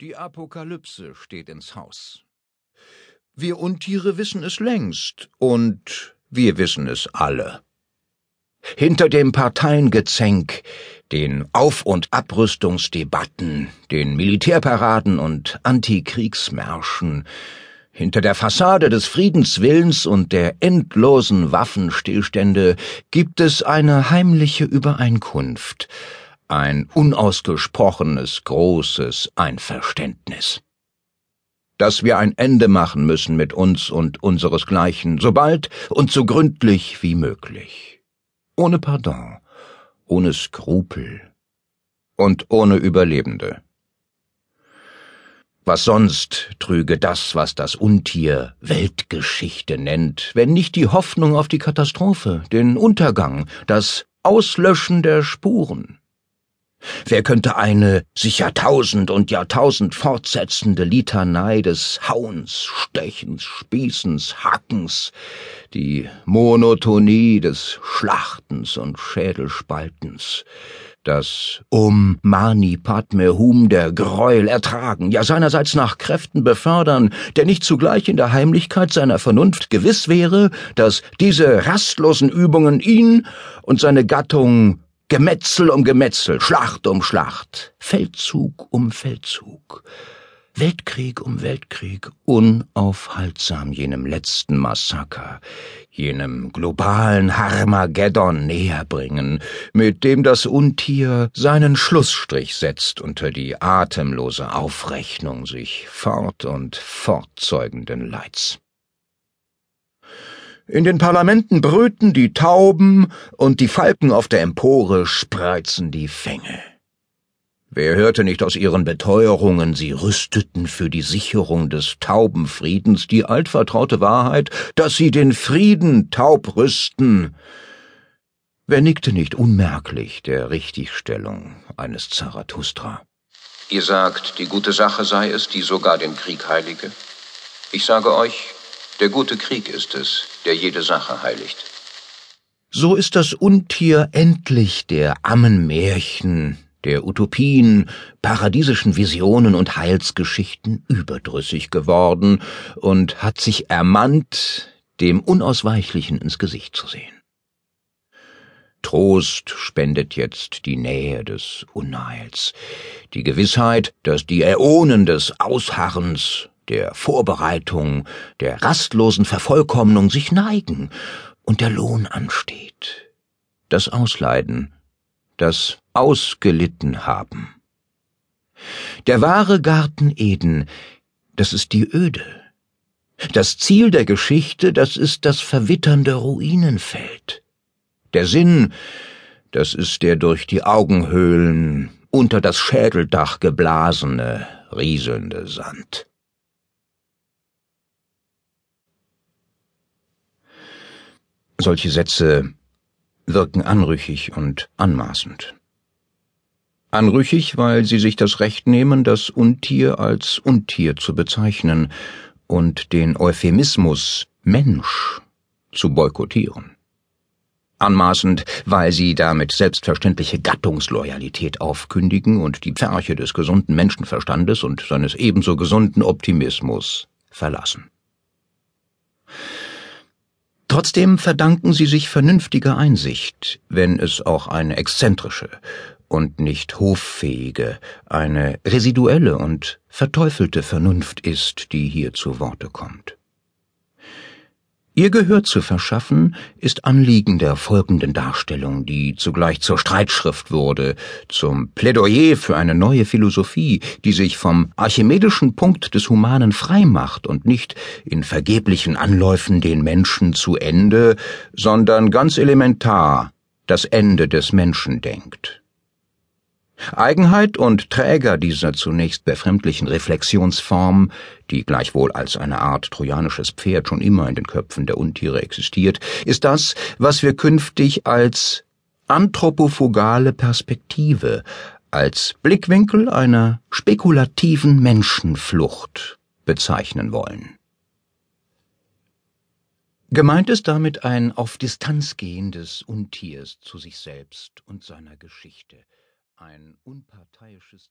Die Apokalypse steht ins Haus. Wir Untiere wissen es längst, und wir wissen es alle. Hinter dem Parteiengezänk, den Auf- und Abrüstungsdebatten, den Militärparaden und Antikriegsmärschen, hinter der Fassade des Friedenswillens und der endlosen Waffenstillstände gibt es eine heimliche Übereinkunft, ein unausgesprochenes großes Einverständnis. Dass wir ein Ende machen müssen mit uns und unseresgleichen, so bald und so gründlich wie möglich. Ohne Pardon, ohne Skrupel und ohne Überlebende. Was sonst trüge das, was das Untier Weltgeschichte nennt, wenn nicht die Hoffnung auf die Katastrophe, den Untergang, das Auslöschen der Spuren? Wer könnte eine sich Jahrtausend und Jahrtausend fortsetzende Litanei des Hauens, Stechens, Spießens, Hackens, die Monotonie des Schlachtens und Schädelspaltens, das Um Mani Padme Hum der Gräuel ertragen, ja seinerseits nach Kräften befördern, der nicht zugleich in der Heimlichkeit seiner Vernunft gewiss wäre, dass diese rastlosen Übungen ihn und seine Gattung Gemetzel um Gemetzel, Schlacht um Schlacht, Feldzug um Feldzug, Weltkrieg um Weltkrieg, unaufhaltsam jenem letzten Massaker, jenem globalen Harmageddon näherbringen, mit dem das Untier seinen Schlussstrich setzt unter die atemlose Aufrechnung sich fort und fortzeugenden Leids. In den Parlamenten brüten die Tauben und die Falken auf der Empore spreizen die Fänge. Wer hörte nicht aus ihren Beteuerungen, sie rüsteten für die Sicherung des Taubenfriedens die altvertraute Wahrheit, dass sie den Frieden taub rüsten? Wer nickte nicht unmerklich der Richtigstellung eines Zarathustra? Ihr sagt, die gute Sache sei es, die sogar den Krieg heilige. Ich sage euch, der gute Krieg ist es, der jede Sache heiligt. So ist das Untier endlich der Ammenmärchen, der Utopien, paradiesischen Visionen und Heilsgeschichten überdrüssig geworden und hat sich ermannt, dem Unausweichlichen ins Gesicht zu sehen. Trost spendet jetzt die Nähe des Unheils, die Gewissheit, dass die Äonen des Ausharrens der Vorbereitung, der rastlosen Vervollkommnung sich neigen und der Lohn ansteht. Das Ausleiden, das Ausgelitten haben. Der wahre Garten Eden, das ist die Öde. Das Ziel der Geschichte, das ist das verwitternde Ruinenfeld. Der Sinn, das ist der durch die Augenhöhlen unter das Schädeldach geblasene, rieselnde Sand. Solche Sätze wirken anrüchig und anmaßend. Anrüchig, weil sie sich das Recht nehmen, das Untier als Untier zu bezeichnen und den Euphemismus Mensch zu boykottieren. Anmaßend, weil sie damit selbstverständliche Gattungsloyalität aufkündigen und die Pferche des gesunden Menschenverstandes und seines ebenso gesunden Optimismus verlassen. Trotzdem verdanken sie sich vernünftiger Einsicht, wenn es auch eine exzentrische und nicht hoffähige, eine residuelle und verteufelte Vernunft ist, die hier zu Worte kommt. Ihr Gehör zu verschaffen, ist Anliegen der folgenden Darstellung, die zugleich zur Streitschrift wurde, zum Plädoyer für eine neue Philosophie, die sich vom archimedischen Punkt des Humanen frei macht und nicht in vergeblichen Anläufen den Menschen zu Ende, sondern ganz elementar das Ende des Menschen denkt. Eigenheit und Träger dieser zunächst befremdlichen Reflexionsform, die gleichwohl als eine Art trojanisches Pferd schon immer in den Köpfen der Untiere existiert, ist das, was wir künftig als anthropofugale Perspektive, als Blickwinkel einer spekulativen Menschenflucht bezeichnen wollen. Gemeint ist damit ein auf Distanz gehen des Untiers zu sich selbst und seiner Geschichte ein unparteiisches